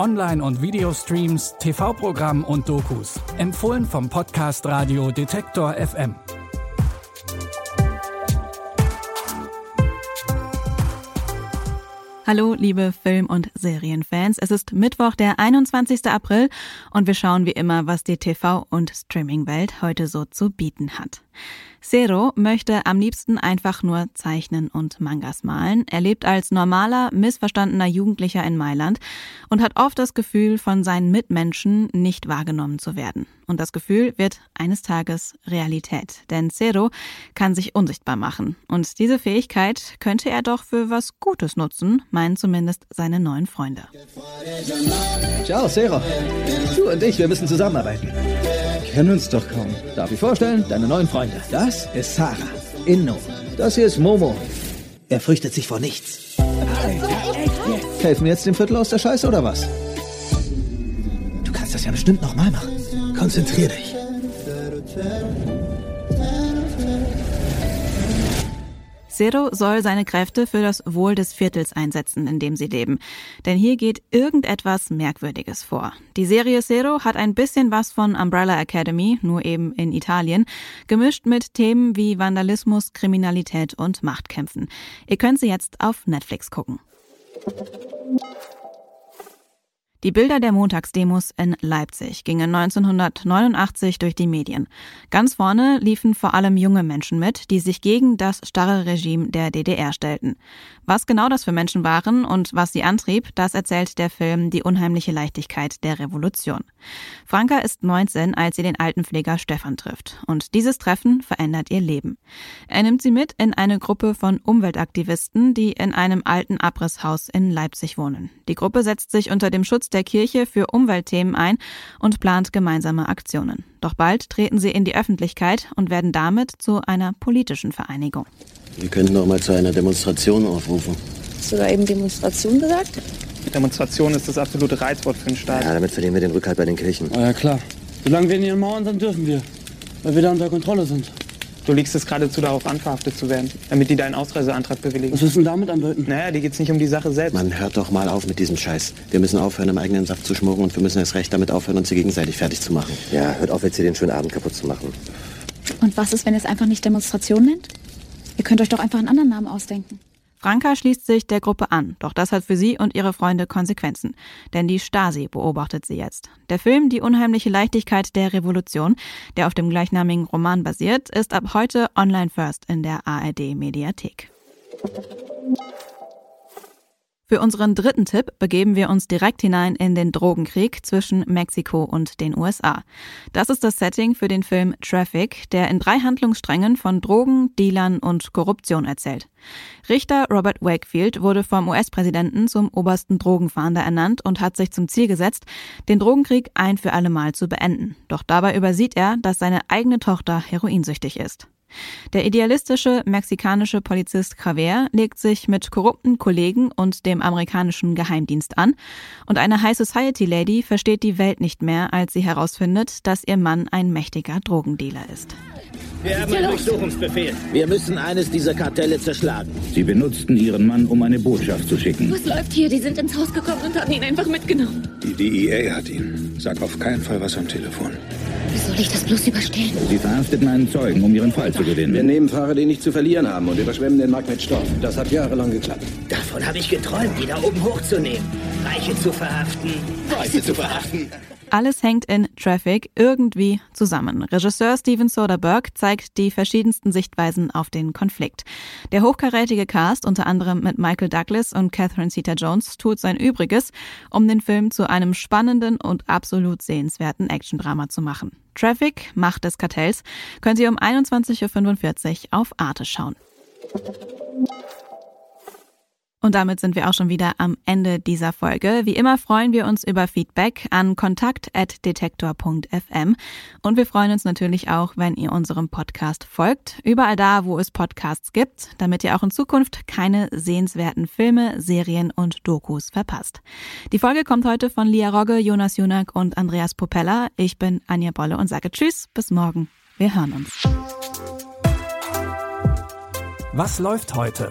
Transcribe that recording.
Online- und Videostreams, TV-Programm und Dokus. Empfohlen vom Podcast Radio Detektor FM. Hallo, liebe Film- und Serienfans. Es ist Mittwoch, der 21. April und wir schauen wie immer, was die TV- und Streaming-Welt heute so zu bieten hat. Zero möchte am liebsten einfach nur zeichnen und Mangas malen. Er lebt als normaler, missverstandener Jugendlicher in Mailand und hat oft das Gefühl, von seinen Mitmenschen nicht wahrgenommen zu werden. Und das Gefühl wird eines Tages Realität. Denn Zero kann sich unsichtbar machen. Und diese Fähigkeit könnte er doch für was Gutes nutzen, meinen zumindest seine neuen Freunde. Ciao, Zero. Du und ich, wir müssen zusammenarbeiten kennen uns doch kaum. Darf ich vorstellen? Deine neuen Freunde. Das ist Sarah. Inno. Das hier ist Momo. Er fürchtet sich vor nichts. Helfen wir jetzt dem Viertel aus der Scheiße oder was? Du kannst das ja bestimmt nochmal machen. Konzentrier dich. Zero soll seine Kräfte für das Wohl des Viertels einsetzen, in dem sie leben. Denn hier geht irgendetwas Merkwürdiges vor. Die Serie Zero hat ein bisschen was von Umbrella Academy, nur eben in Italien, gemischt mit Themen wie Vandalismus, Kriminalität und Machtkämpfen. Ihr könnt sie jetzt auf Netflix gucken. Die Bilder der Montagsdemos in Leipzig gingen 1989 durch die Medien. Ganz vorne liefen vor allem junge Menschen mit, die sich gegen das starre Regime der DDR stellten. Was genau das für Menschen waren und was sie antrieb, das erzählt der Film Die unheimliche Leichtigkeit der Revolution. Franka ist 19, als sie den Altenpfleger Stefan trifft. Und dieses Treffen verändert ihr Leben. Er nimmt sie mit in eine Gruppe von Umweltaktivisten, die in einem alten Abrisshaus in Leipzig wohnen. Die Gruppe setzt sich unter dem Schutz der Kirche für Umweltthemen ein und plant gemeinsame Aktionen. Doch bald treten sie in die Öffentlichkeit und werden damit zu einer politischen Vereinigung. Wir könnten noch mal zu einer Demonstration aufrufen. Hast du da eben Demonstration gesagt? Demonstration ist das absolute Reizwort für den Staat. Ja, damit verlieren wir den Rückhalt bei den Kirchen. Ja, klar. Solange wir in ihren Mauern sind, dürfen wir. Weil wir da unter Kontrolle sind. Du legst es geradezu darauf an, verhaftet zu werden, damit die deinen Ausreiseantrag bewilligen. Was willst du denn damit andeuten? Naja, dir geht's nicht um die Sache selbst. Man hört doch mal auf mit diesem Scheiß. Wir müssen aufhören, im eigenen Saft zu schmoren und wir müssen erst recht damit aufhören, uns hier gegenseitig fertig zu machen. Ja, hört auf, jetzt hier den schönen Abend kaputt zu machen. Und was ist, wenn ihr es einfach nicht Demonstration nennt? Ihr könnt euch doch einfach einen anderen Namen ausdenken. Franka schließt sich der Gruppe an, doch das hat für sie und ihre Freunde Konsequenzen. Denn die Stasi beobachtet sie jetzt. Der Film Die unheimliche Leichtigkeit der Revolution, der auf dem gleichnamigen Roman basiert, ist ab heute online first in der ARD Mediathek. Für unseren dritten Tipp begeben wir uns direkt hinein in den Drogenkrieg zwischen Mexiko und den USA. Das ist das Setting für den Film Traffic, der in drei Handlungssträngen von Drogen, Dealern und Korruption erzählt. Richter Robert Wakefield wurde vom US-Präsidenten zum obersten Drogenfahnder ernannt und hat sich zum Ziel gesetzt, den Drogenkrieg ein für alle Mal zu beenden. Doch dabei übersieht er, dass seine eigene Tochter heroinsüchtig ist. Der idealistische mexikanische Polizist Javier legt sich mit korrupten Kollegen und dem amerikanischen Geheimdienst an und eine High Society Lady versteht die Welt nicht mehr, als sie herausfindet, dass ihr Mann ein mächtiger Drogendealer ist. Wir haben einen Durchsuchungsbefehl. Wir müssen eines dieser Kartelle zerschlagen. Sie benutzten ihren Mann, um eine Botschaft zu schicken. Was läuft hier? Die sind ins Haus gekommen und haben ihn einfach mitgenommen. Die DEA hat ihn. Sag auf keinen Fall was am Telefon. Wie soll ich das bloß überstehen? Sie verhafteten einen Zeugen, um ihren Fall zu gewinnen. Wir nehmen Fahrer, die nichts zu verlieren haben und überschwemmen den Markt mit Stoff. Das hat jahrelang geklappt. Davon habe ich geträumt, die da oben hochzunehmen. Reiche zu verhaften. Reiche zu verhaften. Alles hängt in Traffic irgendwie zusammen. Regisseur Steven Soderbergh zeigt die verschiedensten Sichtweisen auf den Konflikt. Der hochkarätige Cast, unter anderem mit Michael Douglas und Catherine Zeta-Jones, tut sein Übriges, um den Film zu einem spannenden und absolut sehenswerten Actiondrama zu machen. Traffic, Macht des Kartells, können Sie um 21.45 Uhr auf Arte schauen. Und damit sind wir auch schon wieder am Ende dieser Folge. Wie immer freuen wir uns über Feedback an kontakt.detektor.fm und wir freuen uns natürlich auch, wenn ihr unserem Podcast folgt, überall da, wo es Podcasts gibt, damit ihr auch in Zukunft keine sehenswerten Filme, Serien und Dokus verpasst. Die Folge kommt heute von Lia Rogge, Jonas Junak und Andreas Popella. Ich bin Anja Bolle und sage Tschüss, bis morgen. Wir hören uns. Was läuft heute?